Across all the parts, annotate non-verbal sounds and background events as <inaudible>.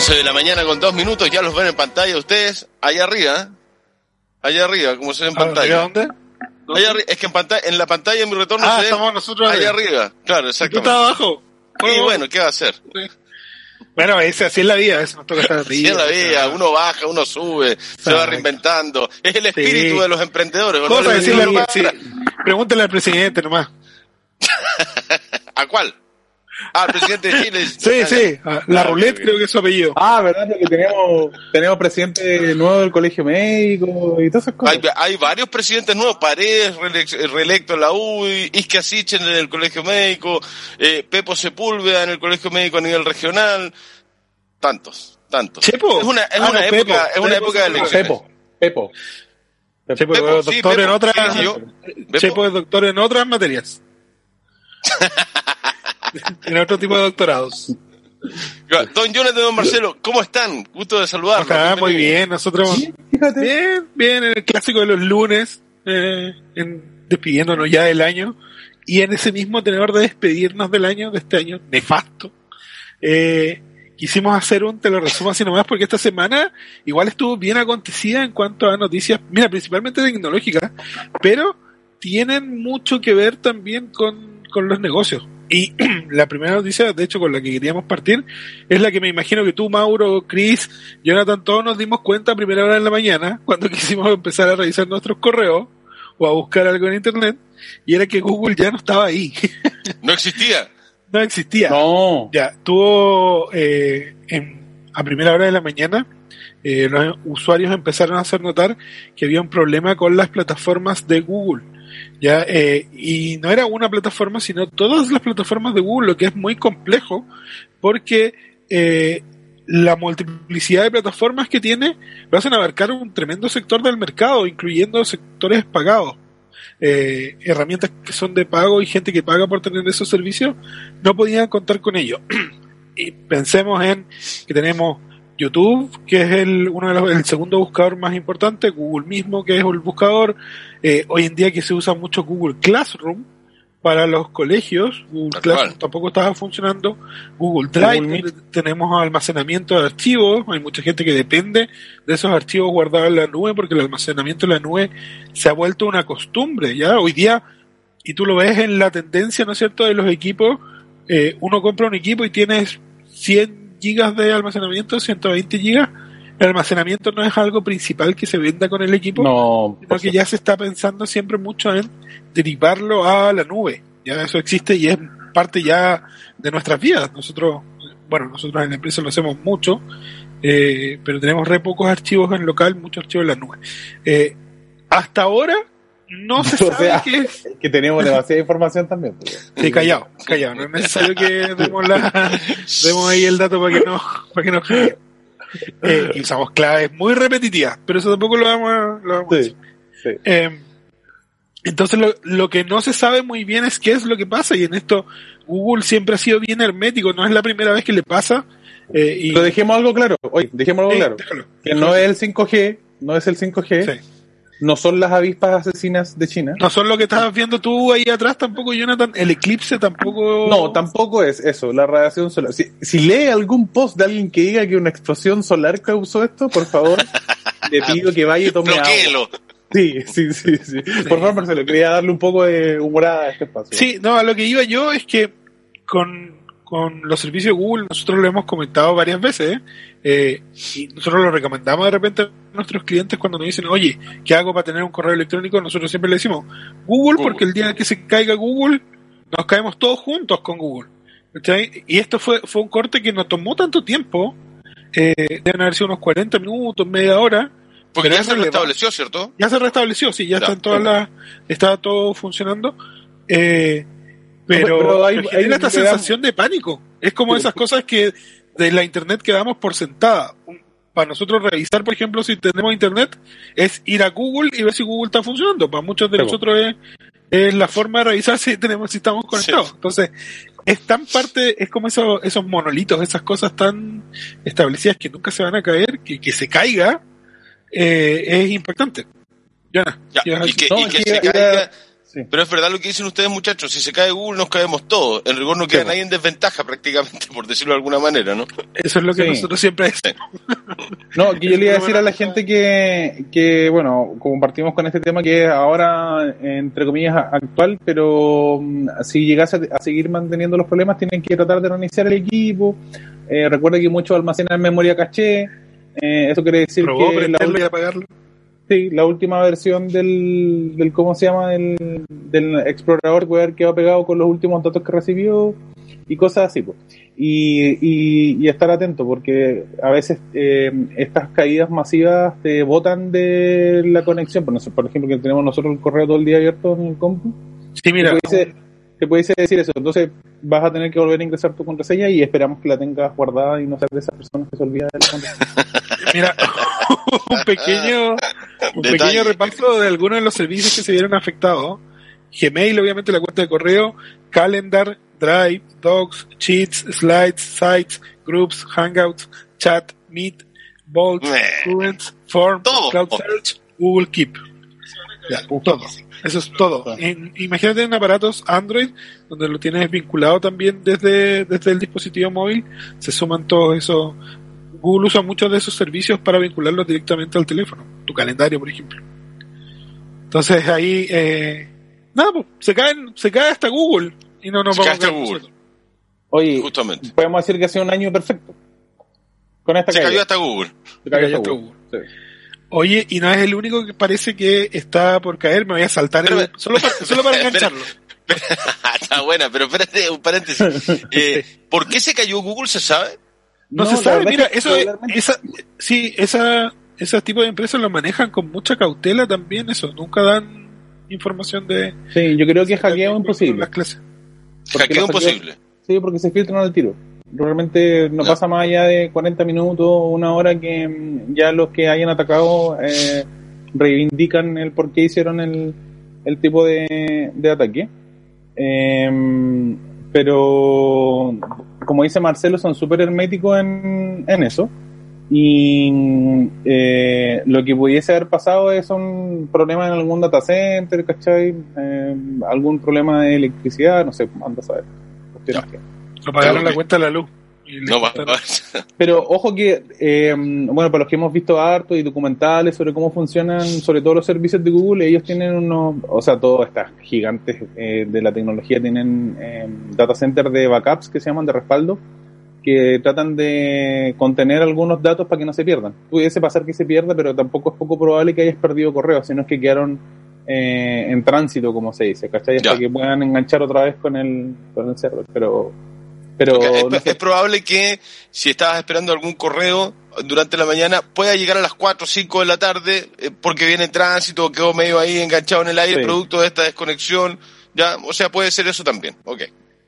11 de la mañana con dos minutos, ya los ven en pantalla ustedes, allá arriba, ¿eh? allá arriba, como se ve en pantalla. ¿Dónde? Allá es que en pantalla, en la pantalla de mi retorno Ah, se ve estamos nosotros allá arriba. claro, ¿Y tú estás abajo? Y bueno, ¿qué va a hacer? Bueno, ese, así es la vida, eso nos toca <laughs> estar Sí, arriba. en la vida, uno baja, uno sube, se va Exacto. reinventando. Es el espíritu Sí. de los emprendedores. ¿o no? Decirle sí, Pregúntale al presidente nomás. <laughs> ¿A cuál? Ah, el presidente de Chile. Sí, sí, a- la Ah, roulette creo que es su apellido. Ah, ¿verdad? Porque tenemos, tenemos presidente nuevo del colegio médico y todas esas cosas. Hay, hay varios presidentes nuevos, Paredes reelec- reelecto en la UI, Isca Sichen en el Colegio Médico, eh, Pepo Sepúlveda en el Colegio Médico a nivel regional, tantos, tantos. ¿Chepo? Es una, es Ah, una no, época, Pepo. es una Pepo época de elecciones. Pepo, Pepo. Chepo, Pepo, es sí, doctor en otras. Chepo es doctor en otras materias. <laughs> en otro tipo de doctorados. Don Jonathan Don Marcelo, ¿cómo están? Gusto de saludarlos. Acá, muy bien, nosotros. Sí, fíjate. Bien, bien, en el clásico de los lunes, eh, en- despidiéndonos ya del año. Y en ese mismo tenor de despedirnos del año, de este año nefasto, eh, quisimos hacer un, te lo resumo así nomás, porque esta semana igual estuvo bien acontecida en cuanto a noticias, mira, principalmente tecnológicas, pero tienen mucho que ver también con, con los negocios. Y <clears throat> la primera noticia, de hecho, con la que queríamos partir, es la que me imagino que tú, Mauro, Chris, Jonathan, todos nos dimos cuenta a primera hora de la mañana, <laughs> cuando quisimos empezar a revisar nuestros correos o a buscar algo en internet, y era que Google ya no estaba ahí, <laughs> No existía. no existía. No. Ya, tuvo eh, en- a primera hora de la mañana, eh, los usuarios empezaron a hacer notar que había un problema con las plataformas de Google. Ya, eh, y no era una plataforma, sino todas las plataformas de Google, lo que es muy complejo, porque eh, la multiplicidad de plataformas que tiene lo hacen abarcar un tremendo sector del mercado, incluyendo sectores pagados. Eh, herramientas que son de pago y gente que paga por tener esos servicios no podían contar con ello. <clears throat> y pensemos en que tenemos YouTube, que es el, uno de los, el segundo buscador más importante, Google mismo, que es el buscador, eh, hoy en día que se usa mucho Google Classroom para los colegios, Google Classroom tampoco estaba funcionando, Google Drive, Google tenemos almacenamiento de archivos, hay mucha gente que depende de esos archivos guardados en la nube, porque el almacenamiento en la nube se ha vuelto una costumbre, ya hoy día, y tú lo ves en la tendencia, ¿no es cierto?, de los equipos, eh, uno compra un equipo y tienes 100 gigas de almacenamiento, 120 gigas, el almacenamiento no es algo principal que se venda con el equipo, No. sino que ya se está pensando siempre mucho en derivarlo a la nube. Ya eso existe y es parte ya de nuestras vidas. Nosotros, bueno, nosotros en la empresa lo hacemos mucho, eh, pero tenemos re pocos archivos en local, muchos archivos en la nube. Eh, hasta ahora no <laughs> se O sabe sea, qué es. Que tenemos demasiada información también. pues. Sí, callado, callado. No es necesario que demos, la, <laughs> demos ahí el dato para que no, para que nos hackeen. Eh, y usamos claves muy repetitivas, pero eso tampoco lo vamos a, lo vamos a sí. eh, entonces lo, lo que no se sabe muy bien es qué es lo que pasa y en esto Google siempre ha sido bien hermético, no es la primera vez que le pasa. eh, y, Pero dejemos algo claro. Oye, dejemos algo claro. déjalo. Que no es el 5G, no es el 5G, Sí. No son las avispas asesinas de China. No son lo que estabas viendo tú ahí atrás tampoco, Jonathan. El eclipse tampoco. No, tampoco es eso, la radiación solar. Si, si lee algún post de alguien que diga que una explosión solar causó esto, por favor, <laughs> le pido que vaya y tome agua. Bloquéelo. Sí, sí, sí, sí. Por favor, Marcelo, quería darle un poco de humorada a este espacio. Sí, no, a lo que iba yo es que con, con los servicios de Google nosotros lo hemos comentado varias veces ¿eh? Y nosotros lo recomendamos de repente a nuestros clientes cuando nos dicen, oye, ¿qué hago para tener un correo electrónico? Nosotros siempre le decimos Google, Google. porque el día que se caiga Google, nos caemos todos juntos con Google. Y esto fue, fue un corte que no tomó tanto tiempo, eh, deben haber sido unos 40 minutos, media hora, Porque ya se restableció, ¿cierto? ya se restableció, sí, ya, Ya, están todas las, está todo funcionando, eh, pero, pero hay- hay- esta sensación de pánico. Es como esas cosas que de la internet que damos por sentada. Para nosotros revisar, por ejemplo, si tenemos internet, es ir a Google y ver si Google está funcionando. Para muchos de nosotros es, es la forma de revisar si tenemos, si estamos conectados. Sí. Entonces, es tan parte, es como esos, esos monolitos, esas cosas tan establecidas que nunca se van a caer, que, que se caiga, eh, es impactante. Ya, ¿qué vas a y que, No, y es que que se caiga, Sí. Pero es verdad lo que dicen ustedes, muchachos. Si se cae Google, nos caemos todos. En rigor no queda Sí. nadie en desventaja prácticamente, por decirlo de alguna manera, ¿no? Eso es lo que Sí. nosotros siempre decimos. No, que yo le iba a decir a la gente que, que, bueno, compartimos con este tema que es ahora, entre comillas, actual, pero mm, si llegase a, seguir manteniendo los problemas, tienen que tratar de reiniciar el equipo. Eh, recuerda que muchos almacenan memoria caché. Eh, eso quiere decir Probó que la, y apagarlo. Sí, la última versión del, del ¿cómo se llama? Del, del explorador puede haber quedado pegado con los últimos datos que recibió y cosas así. pues. Y, y, y estar atento porque a veces eh, estas caídas masivas te botan de la conexión. Por, por ejemplo, que tenemos nosotros el correo todo el día abierto en el compu. Sí, mira, te, pudiese, te pudiese decir eso. Entonces vas a tener que volver a ingresar tu contraseña y esperamos que la tengas guardada y no seas de esas personas que se olvidan de la contraseña. <laughs> mira, <laughs> un pequeño, un pequeño repaso de algunos de los servicios que se vieron afectados. Gmail, obviamente, la cuenta de correo, Calendar, Drive, Docs, Sheets, Slides, Sites, Groups, Hangouts, Chat, Meet, Vault, Meh. Currents, Form, Todo. Cloud Search, Google Keep. Ya, todo. Eso es todo. En- imagínate en aparatos Android, donde lo tienes vinculado también desde, desde el dispositivo móvil, se suman todos esos. Google usa muchos de esos servicios para vincularlos directamente al teléfono, tu calendario, por ejemplo. Entonces ahí, eh, nada, pues, se caen, se cae hasta Google y no nos Se cae vamos a hasta caer Google. nosotros. Oye, Justamente. podemos decir que ha sido un año perfecto. Con esta Se caída. cayó hasta Google. Se cayó Se cayó hasta Google. Sí. Oye, y no es el único que parece que está por caer, me voy a saltar el- solo para, solo para <laughs> engancharlo. <laughs> Está buena, pero espérate, un paréntesis. <laughs> Eh, ¿Por qué se cayó Google, se sabe? No, se sabe, mira, es eso es- regularmente- esa, sí, esa, ese tipo de empresas lo manejan con mucha cautela también, eso, nunca dan información de Sí, yo creo que es hackeo imposible. las clases. Hackeo imposible. Sí, porque se filtran al tiro. Realmente no pasa más allá de 40 minutos, una hora que mm, ya los que hayan atacado eh, reivindican el por qué hicieron el, el tipo de, de ataque. Em, pero, como dice Marcelo, son súper herméticos en, en eso. Y eh, lo que pudiese haber pasado es un problema en algún data center, ¿cachai? Eh, algún problema de electricidad, no sé, anda a saber. Lo pagaron la cuenta de la luz. No va cortaron. <laughs> Pero ojo que, eh, bueno, para los que hemos visto harto y documentales sobre cómo funcionan, sobre todo los servicios de Google, ellos tienen unos, o sea, todos estas gigantes eh, de la tecnología tienen eh, data centers de backups que se llaman de respaldo, que tratan de contener algunos datos para que no se pierdan. Pudiese pasar que se pierda, pero tampoco es poco probable que hayas perdido correo, sino que quedaron eh, en tránsito, como se dice, ¿cachai? Hasta Ya. que puedan enganchar otra vez con el, con el server, pero... Pero es, no sé. es probable que si estabas esperando algún correo durante la mañana pueda llegar a las 4 o 5 de la tarde eh, porque viene en tránsito o quedó medio ahí enganchado en el aire Sí. producto de esta desconexión. Ya, o sea, puede ser eso también. Ok.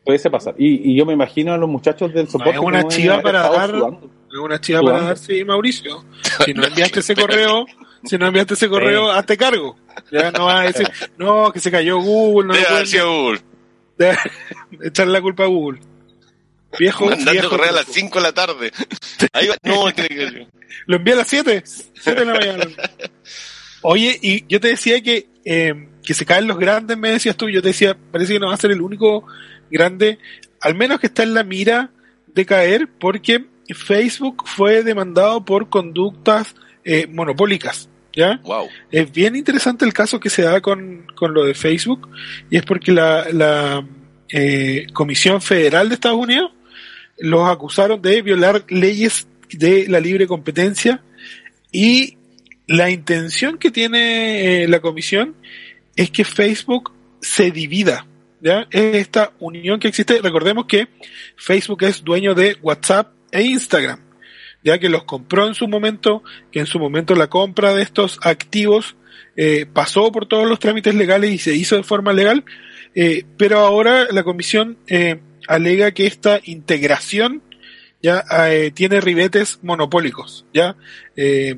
Pudiese pasar. Y, y yo me imagino a los muchachos del soporte. es una chiva para dar-. Es una chiva para darse, Mauricio. <laughs> Si no enviaste ese correo, si no enviaste ese correo, hazte cargo. Ya no vas a decir, no, que se cayó Google, no Debe haber sido Google. <laughs> echarle la culpa a Google. Viejo, Mandando viejo correo a las truco. 5 de la tarde. <laughs> Ahí va. No, tiene que Lo envié a las 7, 7 de la mañana. Oye, y yo te decía que, eh, que se caen los grandes, me decías tú, yo te decía, parece que no va a ser el único grande, al menos que está en la mira de caer, porque Facebook fue demandado por conductas eh, monopólicas, ¿ya? Wow. Es bien interesante el caso que se da con, con lo de Facebook, y es porque la, la eh, Comisión Federal de Estados Unidos los acusaron de violar leyes de la libre competencia y la intención que tiene eh, la comisión es que Facebook se divida. ¿ya? Es esta unión que existe. Recordemos que Facebook es dueño de WhatsApp e Instagram, ya que los compró en su momento, que en su momento la compra de estos activos eh, pasó por todos los trámites legales y se hizo de forma legal, eh, pero ahora la comisión eh, alega que esta integración ya eh, tiene ribetes monopólicos, ya eh,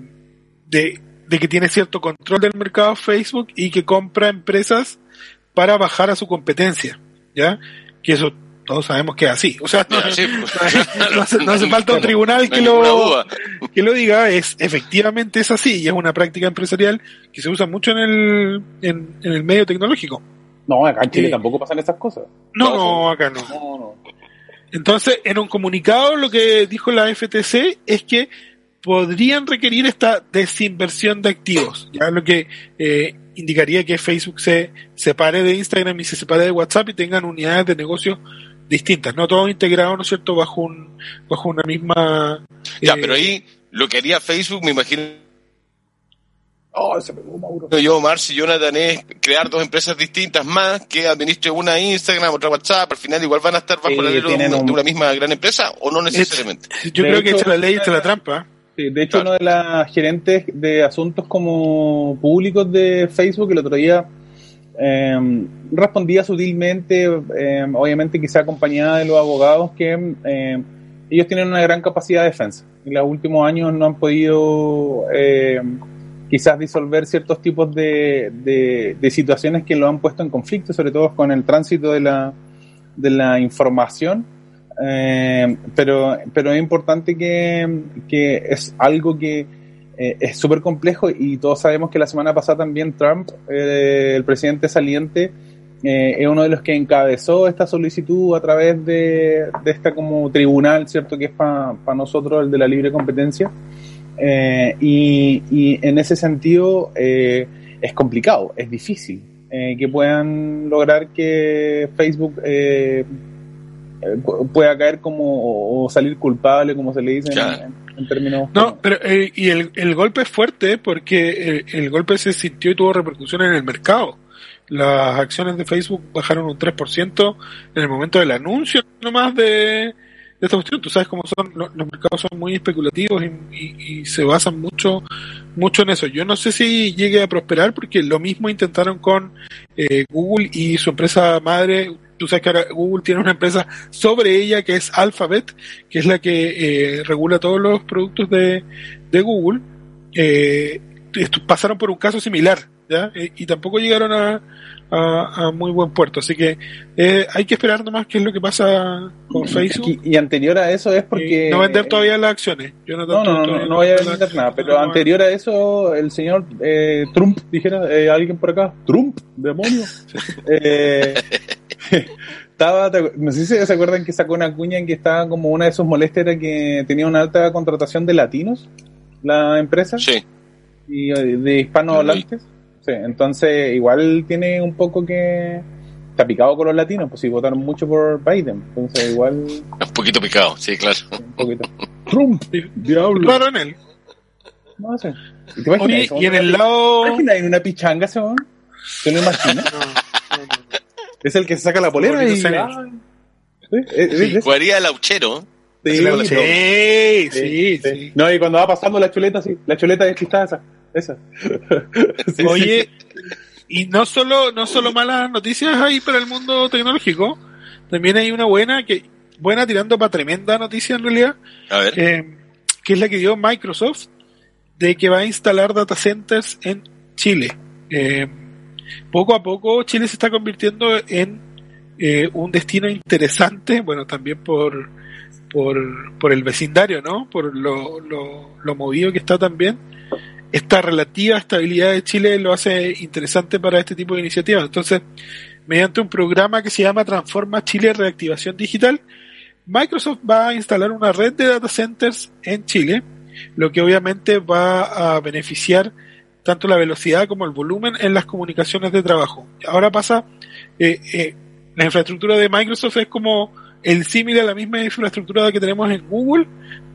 de, de que tiene cierto control del mercado Facebook y que compra empresas para bajar a su competencia, ya que eso todos sabemos que es así, o sea, <laughs> no, sí, no hace, no hace <laughs> falta un tribunal que lo, que lo diga, es efectivamente es así y es una práctica empresarial que se usa mucho en el, en, en el medio tecnológico. No, acá en Chile Eh, tampoco pasan esas cosas. No, No, no, acá no. No, no. Entonces, en un comunicado lo que dijo la FTC es que podrían requerir esta desinversión de activos, ya lo que eh, indicaría que Facebook se separe de Instagram y se separe de WhatsApp y tengan unidades de negocio distintas, no todo integrado, ¿no es cierto?, bajo un bajo una misma Ya, eh, pero ahí lo que haría Facebook, me imagino Oh, se pegó Mauro. yo, Marx y Jonathan, es crear dos empresas distintas más que administre una Instagram, otra WhatsApp. Al final igual van a estar bajo la ley de una- un- de una misma gran empresa o no necesariamente. yo de creo que hecho, echa la ley, echa la trampa. Sí, de hecho, Claro. una de las gerentes de asuntos como públicos de Facebook el otro día eh, respondía sutilmente, eh, obviamente quizá acompañada de los abogados, que eh, ellos tienen una gran capacidad de defensa. En los últimos años no han podido eh, quizás disolver ciertos tipos de, de, situaciones que lo han puesto en conflicto, sobre todo con el tránsito de la, de la información. Eh, pero, pero es importante que, que es algo que eh, es súper complejo y todos sabemos que la semana pasada también Trump, eh, el presidente saliente, es uno de los que encabezó esta solicitud a través de, de esta como tribunal, ¿cierto? Que es para nosotros el de la libre competencia. Eh, y, y en ese sentido eh, es complicado, es difícil eh, que puedan lograr que Facebook eh, eh, pu- pueda caer como o salir culpable, como se le dice en, en- en términos. No, pero eh, y el, el golpe es fuerte porque el, el golpe se sintió y tuvo repercusión en el mercado. Las acciones de Facebook bajaron un 3% en el momento del anuncio nomás de, de esta cuestión. Tú sabes cómo son, lo- los, mercados son muy especulativos y, se basan mucho, mucho en eso. Yo no sé si llegue a prosperar porque lo mismo intentaron con eh, Google y su empresa madre. Tú sabes que ahora Google tiene una empresa sobre ella que es Alphabet, que es la que eh, regula todos los productos de, de Google. Eh, pasaron por un caso similar, ¿ya? Y tampoco llegaron a, a, a muy buen puerto. Así que eh, hay que esperar nomás qué es lo que pasa con Facebook. Y, y anterior a eso es porque. No vender todavía las acciones. Yo no, No, no, no, no, no voy a vender nada, pero anterior a eso, el señor eh, Trump, dijera eh, alguien por acá, Trump, demonio. <laughs> Eh, <laughs> estaba, no sé si se acuerdan que sacó una cuña en que estaba como una de sus molestias era que tenía una alta contratación de latinos, la empresa, Sí. y de hispanohablantes. Sí, entonces igual tiene un poco que está picado con los latinos, pues si votaron mucho por Biden, entonces igual Un poquito picado, sí, claro. un poquito. Trump, diablo. Claro en él. No sé. ¿Y te imaginas Oye, eso? y en el ¿Te lado. imaginas en una pichanga ese weón? ¿Te lo imaginas? No, no, no. Es el que se saca la polera y... ¿sí? ¿Es- es- es- Jugaría el auchero. sí, Sí, no. sí, sí, sí. No, y cuando va pasando la chuleta, sí. La chuleta despistada esa. Esa. <laughs> Sí, Oye, y no solo, no solo malas noticias hay para el mundo tecnológico, también hay una buena que, buena tirando para tremenda noticia en realidad, A ver. eh, que es la que dio Microsoft, de que va a instalar data centers en Chile. Eh, poco a poco Chile se está convirtiendo en eh, un destino interesante, bueno, también por, por, por el vecindario, ¿no? Por lo, lo, lo movido que está también. Esta relativa estabilidad de Chile lo hace interesante para este tipo de iniciativas. Entonces, mediante un programa que se llama Transforma Chile Reactivación Digital, Microsoft va a instalar una red de data centers en Chile, lo que obviamente va a beneficiar tanto la velocidad como el volumen en las comunicaciones de trabajo. Ahora pasa, eh, eh, la infraestructura de Microsoft es como el símil a la misma infraestructura que tenemos en Google,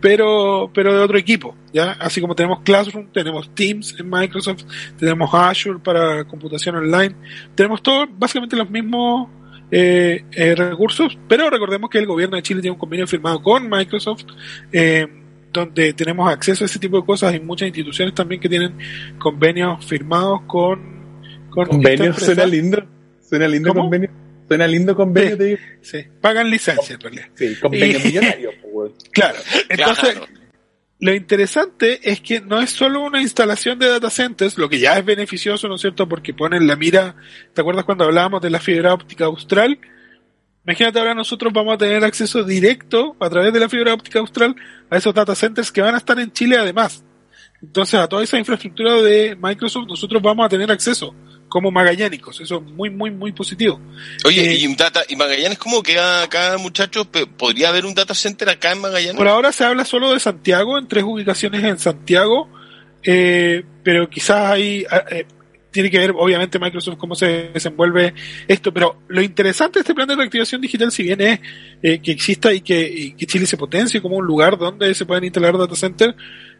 pero, pero de otro equipo, ¿ya? Así como tenemos Classroom, tenemos Teams en Microsoft, tenemos Azure para computación online, tenemos todo, básicamente los mismos eh, eh, recursos, pero recordemos que el gobierno de Chile tiene un convenio firmado con Microsoft, eh, donde tenemos acceso a ese tipo de cosas. Hay muchas instituciones también que tienen convenios firmados con, con Convenio, esta suena lindo. Suena lindo ¿Cómo? convenio. Suena lindo convenio, Sí. te digo. Sí, pagan licencia en realidad. Sí, convenio Y- millonario, <laughs> pues. Claro. Entonces, Claro. lo interesante es que no es solo una instalación de data centers, lo que ya es beneficioso, ¿no es cierto? Porque ponen la mira, ¿te acuerdas cuando hablábamos de la fibra óptica austral? Imagínate ahora nosotros vamos a tener acceso directo a través de la fibra óptica austral a esos data centers que van a estar en Chile además. Entonces a toda esa infraestructura de Microsoft nosotros vamos a tener acceso como magallánicos. Eso es muy, muy, muy positivo. Oye, Eh, y, un data, y Magallanes, ¿cómo queda acá, muchachos? ¿Podría haber un data center acá en Magallanes? Por ahora se habla solo de Santiago, en tres ubicaciones en Santiago, eh, pero quizás ahí ah, eh, tiene que ver, obviamente, Microsoft cómo se desenvuelve esto. Pero lo interesante de este plan de reactivación digital, si bien es eh, que exista y que, y que Chile se potencie como un lugar donde se pueden instalar data centers,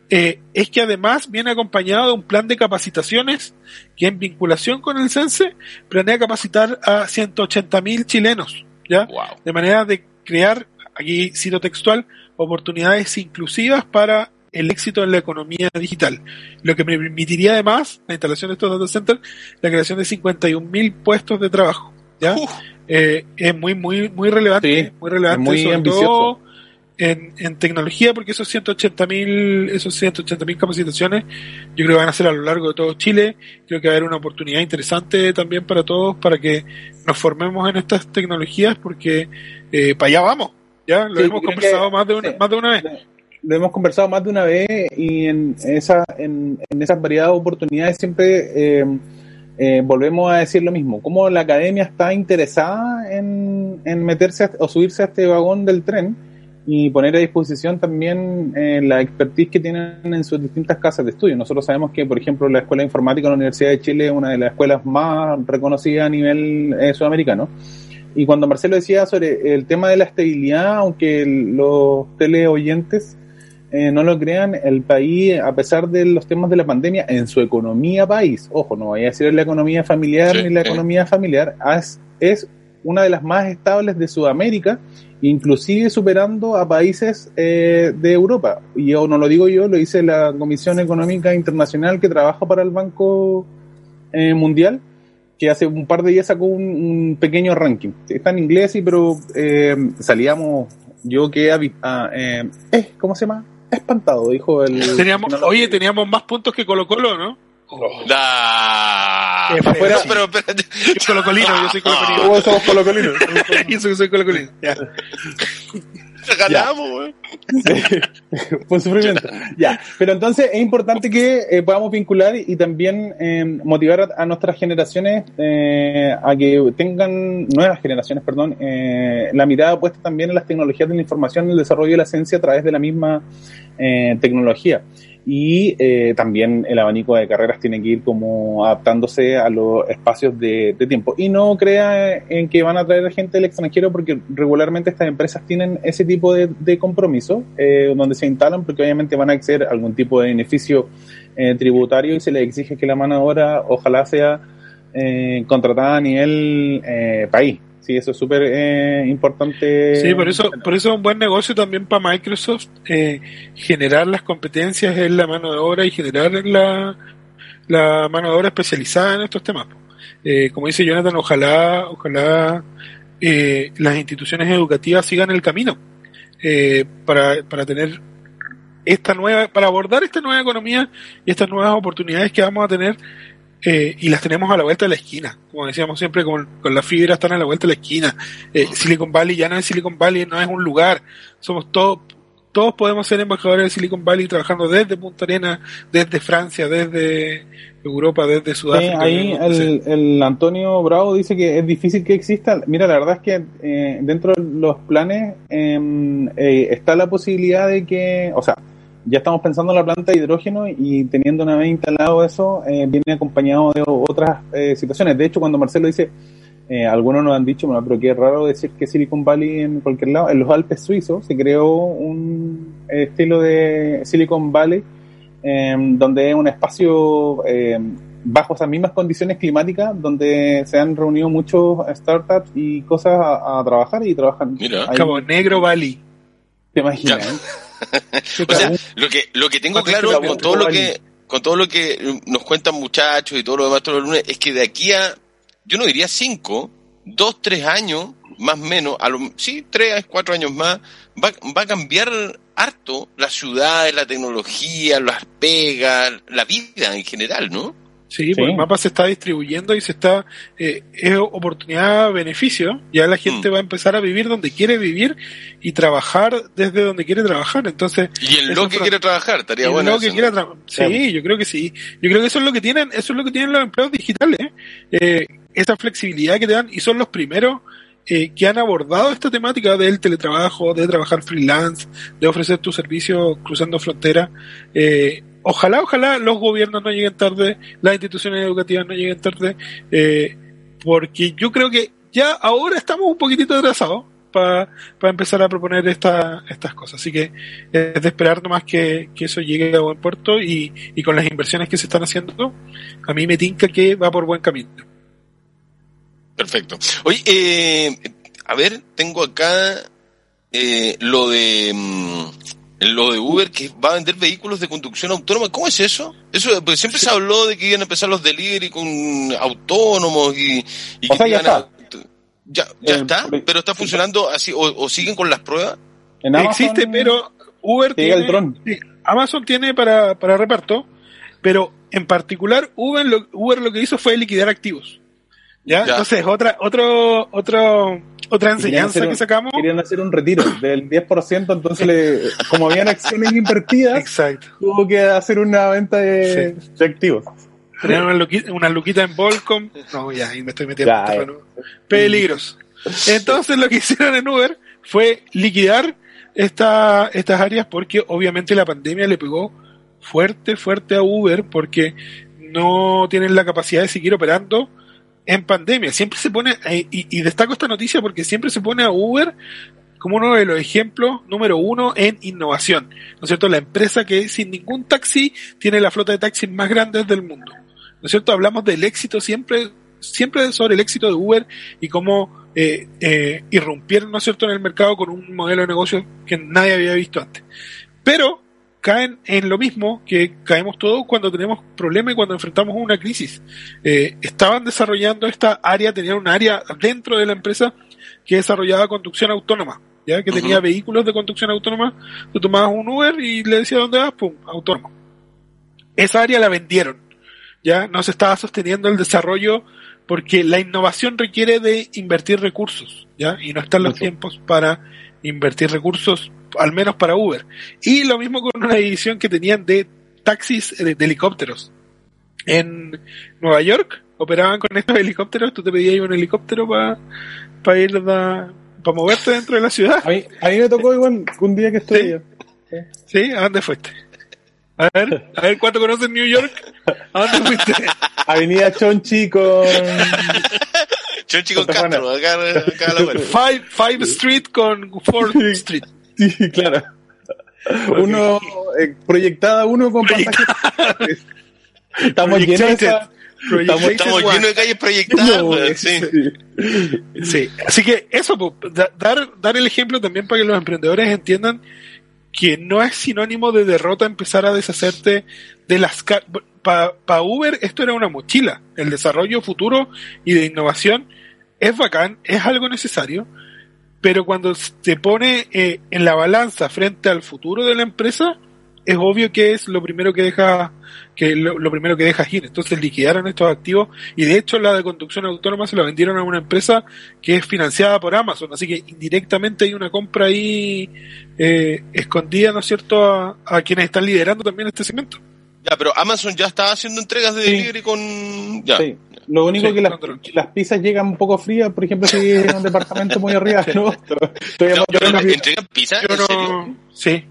eh, es que además viene acompañado de un plan de capacitaciones que en vinculación con el CENSE planea capacitar a 180.000 chilenos, ¿ya? Wow. de manera de crear, aquí cito textual, oportunidades inclusivas para el éxito en la economía digital, lo que me permitiría además la instalación de estos data centers, la creación de 51.000 puestos de trabajo. ¿ya? Eh, es muy, muy, muy relevante, Sí, muy relevante, muy sobre ambicioso. todo en, en tecnología, porque esos 180.000 esos 180.000 capacitaciones, yo creo que van a ser a lo largo de todo Chile. Creo que va a haber una oportunidad interesante también para todos, para que nos formemos en estas tecnologías, porque eh, para allá vamos. Ya lo Sí, hemos conversado que- más de una, sí. más de una vez. Lo hemos conversado más de una vez y en, esa, en, en esas variadas oportunidades siempre eh, eh, volvemos a decir lo mismo. Cómo la academia está interesada en, en meterse a- o subirse a este vagón del tren y poner a disposición también eh, la expertise que tienen en sus distintas casas de estudio. Nosotros sabemos que, por ejemplo, la Escuela de Informática de la Universidad de Chile es una de las escuelas más reconocidas a nivel eh, sudamericano. Y cuando Marcelo decía sobre el tema de la estabilidad, aunque el- los teleoyentes eh, no lo crean, el país, a pesar de los temas de la pandemia, en su economía país, ojo, no voy a decir la economía familiar Sí, ni la economía familiar, es, es una de las más estables de Sudamérica, inclusive superando a países eh, de Europa. Y yo no lo digo yo, lo dice la Comisión Económica Internacional que trabaja para el Banco eh, Mundial, que hace un par de días sacó un, un pequeño ranking. Está en inglés, sí, pero eh, salíamos, yo que, ah, eh, eh, ¿cómo se llama? Espantado, dijo el... Teníamos, oye, teníamos más puntos que Colo Colo, ¿no? Da. Qué feo. Pero, pero, <laughs> espérate. <laughs> Yo soy colocolino, yo soy colocolino. Todos somos colocolinos. yo soy, soy colocolino. Ya. Ganamos, güey. <laughs> Fue sufrimiento. Ya, pero entonces es importante que eh, podamos vincular y, y también eh, motivar a, a nuestras generaciones eh, a que tengan, nuevas generaciones, perdón, eh, la mirada puesta también en las tecnologías de la información y el desarrollo de la ciencia a través de la misma eh, tecnología. Y eh, también el abanico de carreras tiene que ir como adaptándose a los espacios de, tiempo. Y no crea en que van a traer gente del extranjero porque regularmente estas empresas tienen ese tipo de, de compromiso eh, donde se instalan porque obviamente van a acceder algún tipo de beneficio eh, tributario y se les exige que la mano de obra ojalá sea eh, contratada a nivel eh, país. Sí, eso es súper eh, importante. Sí, por eso, por eso es un buen negocio también para Microsoft eh, generar las competencias en la mano de obra y generar la, la mano de obra especializada en estos temas. Eh, como dice Jonathan, ojalá, ojalá eh, las instituciones educativas sigan el camino eh, para, para tener esta nueva, para abordar esta nueva economía y estas nuevas oportunidades que vamos a tener eh, y las tenemos a la vuelta de la esquina. Como decíamos siempre, con, con la fibra están a la vuelta de la esquina. Eh, Silicon Valley ya no es Silicon Valley, no es un lugar. Somos todos, todos podemos ser embajadores de Silicon Valley trabajando desde Punta Arenas, desde Francia, desde Europa, desde Sudáfrica. ahí sea. el, el Antonio Bravo dice que es difícil que exista. Mira, la verdad es que eh, dentro de los planes em, eh, está la posibilidad de que, o sea, ya estamos pensando en la planta de hidrógeno y teniendo una vez instalado eso, eh, viene acompañado de otras eh, situaciones. De hecho, cuando Marcelo dice, eh, algunos nos han dicho, bueno, pero que es raro decir que Silicon Valley en cualquier lado, en los Alpes suizos se creó un estilo de Silicon Valley eh, donde es un espacio eh, bajo esas mismas condiciones climáticas, donde se han reunido muchos startups y cosas a, a trabajar y trabajan. Mira. ahí. Cabo Negro Valley. ¿Te imaginas? <laughs> O sea, lo que, lo que tengo claro con todo lo que, con todo lo que nos cuentan muchachos y todo lo demás todos los lunes, es que de aquí a, yo no diría cinco, dos, tres años, más o menos, a lo, sí, tres, cuatro años más, va, va a cambiar harto la ciudad, la tecnología, las pegas, la vida en general, ¿no? Sí, Sí. pues el mapa se está distribuyendo y se está, eh, es oportunidad beneficio. Ya la gente Mm. va a empezar a vivir donde quiere vivir y trabajar desde donde quiere trabajar. Entonces, Y en lo que quiere trabajar, estaría bueno. lo eso, sí, yo creo que sí. Yo creo que eso es lo que tienen, eso es lo que tienen los empleados digitales. ¿eh? Eh, esa flexibilidad que te dan y son los primeros eh, que han abordado esta temática del teletrabajo, de trabajar freelance, de ofrecer tu servicio cruzando fronteras. Eh, ojalá, ojalá los gobiernos no lleguen tarde, las instituciones educativas no lleguen tarde, eh, porque yo creo que ya ahora estamos un poquitito atrasados para empezar a proponer esta, estas cosas. Así que es de esperar nomás que, que eso llegue a buen puerto y, y con las inversiones que se están haciendo, a mí me tinca que va por buen camino. Perfecto. Oye, eh, a ver, tengo acá eh, lo de mm, lo de Uber que va a vender vehículos de conducción autónoma. ¿Cómo es eso? Eso, pues siempre se habló de que iban a empezar los delivery con autónomos y, y O sea, que ya a- ya, ya Eh, está, pero está funcionando así o, o siguen con las pruebas. En Amazon Existe, pero Uber tiene, el dron. sí, Amazon tiene para, para reparto, pero en particular Uber lo, Uber lo que hizo fue liquidar activos. ¿Ya? Ya. Entonces, otra, otro, otro, otra enseñanza que sacamos. Querían hacer un retiro del 10%, entonces le, como habían acciones invertidas, Exacto. tuvo que hacer una venta de, de activos. Tenían una luquita, una luquita en Volcom. No, ya, ahí me estoy metiendo Ya, en ya. terreno peligroso. Entonces lo que <laughs> hicieron en Uber fue liquidar esta, estas áreas porque obviamente la pandemia le pegó fuerte, fuerte a Uber porque no tienen la capacidad de seguir operando en pandemia. Siempre se pone, eh, y, destaco esta noticia porque siempre se pone a Uber como uno de los ejemplos número uno en innovación. ¿No es cierto? La empresa que sin ningún taxi tiene la flota de taxis más grande del mundo. ¿No es cierto? Hablamos del éxito siempre, siempre sobre el éxito de Uber y cómo eh, eh, irrumpieron, ¿no es cierto?, en el mercado con un modelo de negocio que nadie había visto antes. Pero caen en lo mismo que caemos todos cuando tenemos problemas y cuando enfrentamos una crisis. Eh, estaban desarrollando esta área, tenían un área dentro de la empresa que desarrollaba conducción autónoma, ya que tenía vehículos de conducción autónoma. Tú tomabas un Uber y le decías dónde vas, pum, autónomo. Esa área la vendieron, ya no se estaba sosteniendo el desarrollo porque la innovación requiere de invertir recursos, ya y no están los Mucho. tiempos para invertir recursos, al menos para Uber. Y lo mismo con una división que tenían de taxis eh, de helicópteros. En Nueva York operaban con estos helicópteros, tú te pedías un helicóptero para ir para moverte dentro de la ciudad. A mí, a mí me tocó igual un día que estuve Sí. ¿Sí? ¿A dónde fuiste? A ver, a ver cuánto conoces New York. ¿A dónde fuiste? <laughs> Avenida Chonchi con... Chonchi con Castro, acá, acá a la <laughs> vuelta. Five, Five Street con Fourth Street. Sí, <laughs> claro. Uno, eh, proyectada uno con pasajes. Estamos llenos de Estamos llenos de calles proyectadas, No, sí. Sí, así que eso, dar, dar el ejemplo también para que los emprendedores entiendan que no es sinónimo de derrota empezar a deshacerte de las... Para Uber esto era una mochila, el desarrollo futuro y de innovación es bacán, es algo necesario, pero cuando se pone eh, en la balanza frente al futuro de la empresa, es obvio que es lo primero que deja que lo, lo primero que deja ir. Entonces liquidaron estos activos y de hecho la de conducción autónoma se la vendieron a una empresa que es financiada por Amazon, así que indirectamente hay una compra ahí eh, escondida, ¿no es cierto?, a, a quienes están liderando también este segmento. Ya, pero Amazon ya estaba haciendo entregas de Sí. delivery con... Ya. Sí. Lo único Sí, que las, pizzas llegan un poco frías, por ejemplo, si <laughs> es en un departamento muy arriba, ¿no? Te voy a No, no, sí,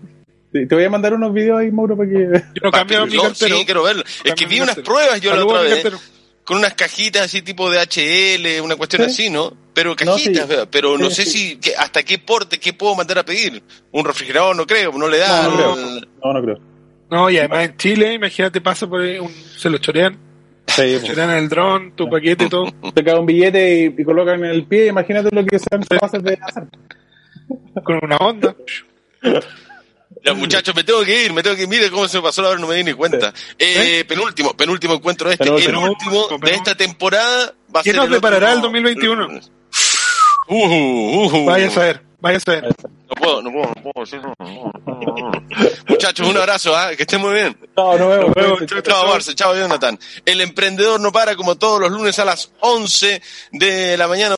sí, te voy a mandar unos videos ahí, Mauro, para que... yo no cambio mi No, cartero. Sí, quiero verlo. Es que vi unas cartero. pruebas yo la otra vez, con unas cajitas así tipo de HL, una cuestión Sí. así, ¿no? Pero No, cajitas, sí. ¿verdad? pero no Sí, sé sí. si, que- hasta qué porte, qué puedo mandar a pedir. Un refrigerador no creo, no le da. No, no creo. No, no creo. No, y además en Chile, imagínate, pasa por ahí, un, se lo chorean, Sí, chorean el dron, tu paquete y todo, te cae un billete y, y colocan en el pie, imagínate lo que sean capaces de hacer. con una onda. Ya, muchachos, me tengo que ir, me tengo que ir. Mire cómo se me pasó la hora, no me di ni cuenta. Eh, penúltimo, penúltimo encuentro de este. Penúltimo. El último de esta temporada va a ¿Qué ser. nos el deparará otro- el 2021? Uh, uh, uh. Vaya a saber, a. No puedo, no puedo, no puedo. sí, no, no, no, no. Muchachos, un abrazo, ¿ah? que estén muy bien. Chao, nos vemos. Nos vemos, cuídense. chao, Chao, Marce, chao, Jonathan. El emprendedor no para como todos los lunes a las 11 de la mañana.